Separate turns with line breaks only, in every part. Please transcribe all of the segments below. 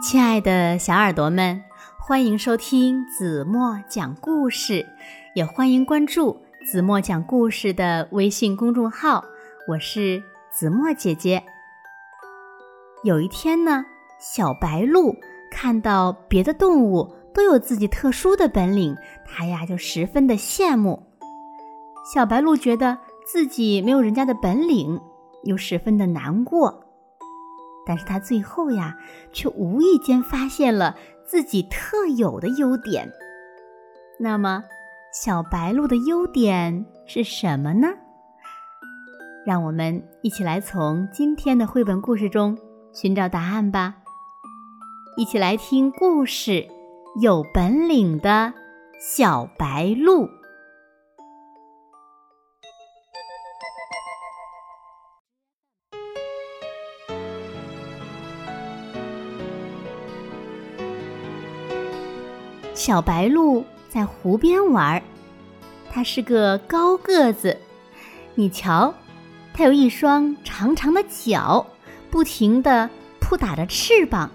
亲爱的小耳朵们，欢迎收听子墨讲故事，也欢迎关注子墨讲故事的微信公众号。我是子墨姐姐。有一天呢，小白鹿看到别的动物都有自己特殊的本领，它呀就十分的羡慕。小白鹿觉得自己没有人家的本领，又十分的难过。但是他最后呀，却无意间发现了自己特有的优点。那么，小白鹿的优点是什么呢？让我们一起来从今天的绘本故事中寻找答案吧。一起来听故事《有本领的小白鹿》。小白鹿在湖边玩儿，它是个高个子。你瞧，它有一双长长的脚，不停地扑打着翅膀，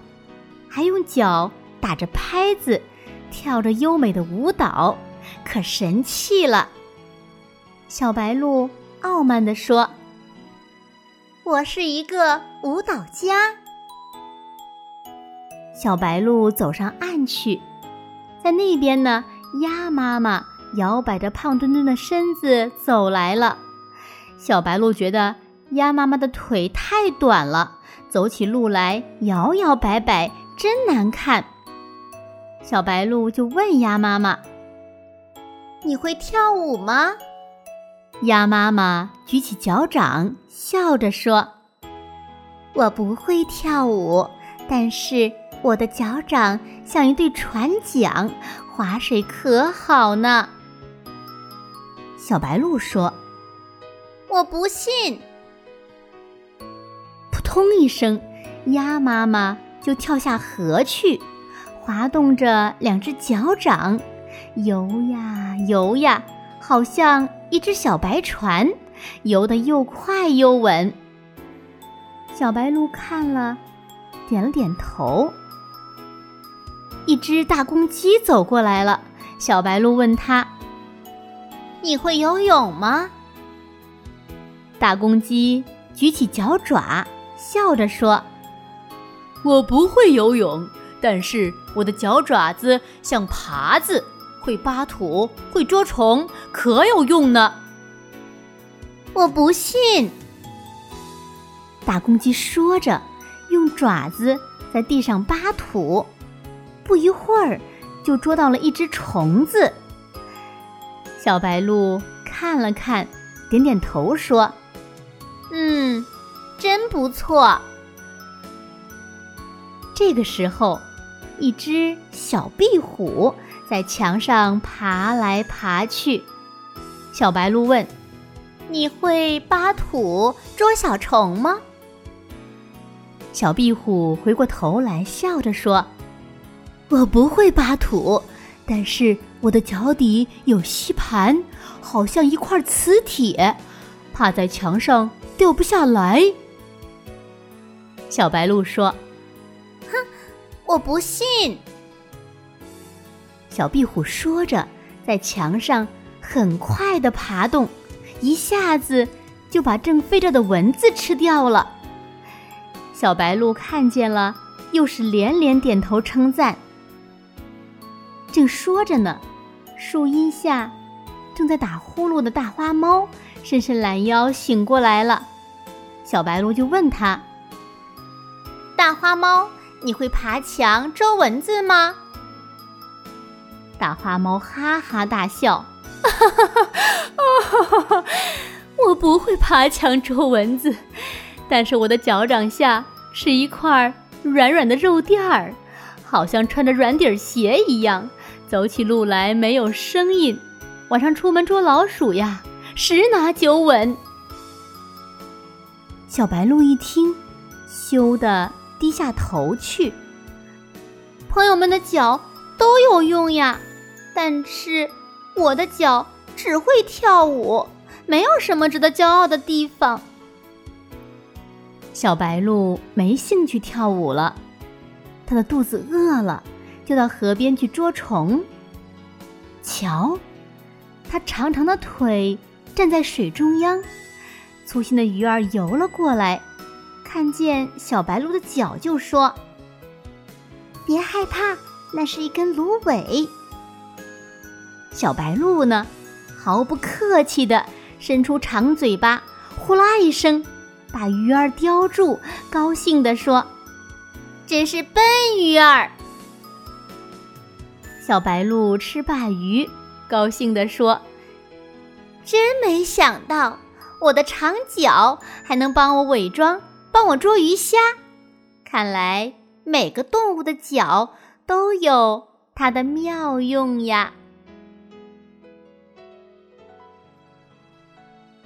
还用脚打着拍子，跳着优美的舞蹈，可神气了。小白鹿傲慢地说：“
我是一个舞蹈家。”
小白鹿走上岸去。在那边呢，鸭妈妈摇摆着胖墩墩的身子走来了。小白鹿觉得鸭妈妈的腿太短了，走起路来摇摇摆摆，真难看。小白鹿就问鸭妈妈：“
你会跳舞吗？”
鸭妈妈举起脚掌，笑着说：“
我不会跳舞，但是……”我的脚掌像一对船桨，划水可好呢。
小白鹿说：“
我不信。”
扑通一声，鸭妈妈就跳下河去，滑动着两只脚掌，游呀游呀，好像一只小白船，游得又快又稳。小白鹿看了，点了点头。一只大公鸡走过来了，小白鹿问他：“
你会游泳吗？”
大公鸡举起脚爪，笑着说：“我不会游泳，但是我的脚爪子像耙子，会扒土，会捉虫，可有用呢。”
我不信。
大公鸡说着，用爪子在地上扒土。不一会儿，就捉到了一只虫子。小白鹿看了看，点点头说：“
嗯，真不错。”
这个时候，一只小壁虎在墙上爬来爬去。小白鹿问：“
你会扒土捉小虫吗？”
小壁虎回过头来，笑着说。我不会扒土，但是我的脚底有吸盘，好像一块磁铁，趴在墙上掉不下来。小白鹿说：“
哼，我不信。”
小壁虎说着，在墙上很快的爬动，一下子就把正飞着的蚊子吃掉了。小白鹿看见了，又是连连点头称赞。正说着呢，树荫下正在打呼噜的大花猫伸伸懒腰醒过来了。小白鹿就问他：“
大花猫，你会爬墙捉蚊子吗？”
大花猫哈哈大笑：“哈哈哈哈哈！我不会爬墙捉蚊子，但是我的脚掌下是一块软软的肉垫儿，好像穿着软底鞋一样。”走起路来没有声音，晚上出门捉老鼠呀，十拿九稳。小白鹿一听，羞得低下头去。
朋友们的脚都有用呀，但是我的脚只会跳舞，没有什么值得骄傲的地方。
小白鹿没兴趣跳舞了。它的肚子饿了，就到河边去捉虫。瞧，它长长的腿站在水中央，粗心的鱼儿游了过来，看见小白鹿的脚就说：“
别害怕，那是一根芦苇。”
小白鹿呢，毫不客气地伸出长嘴巴，呼啦一声，把鱼儿叼住，高兴地说：“
真是笨鱼儿。”
小白鹭吃罢鱼，高兴地说：“
真没想到，我的长脚还能帮我伪装，帮我捉鱼虾。看来每个动物的脚都有它的妙用呀。”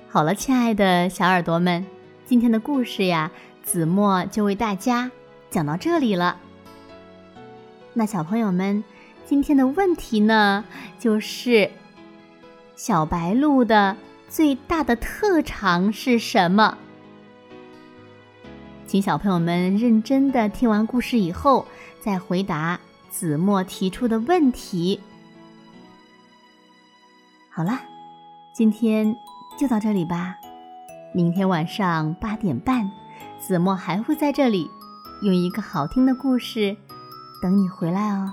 好了，亲爱的小耳朵们，今天的故事呀，子墨就为大家讲到这里了。那小朋友们，今天的问题呢，就是小白鹭的最大的特长是什么？请小朋友们认真的听完故事以后，再回答子墨提出的问题。好了，今天。就到这里吧，明天晚上八点半，子墨还会在这里，用一个好听的故事等你回来哦。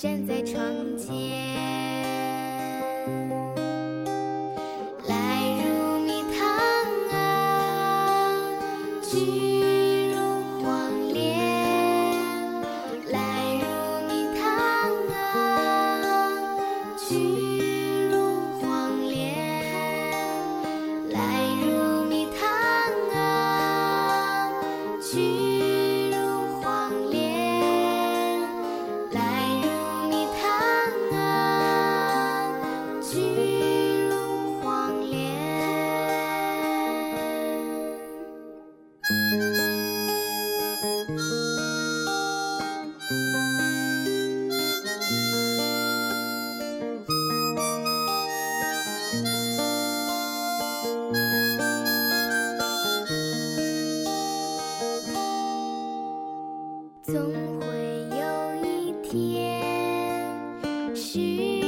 站在窗前。总会有一天，是。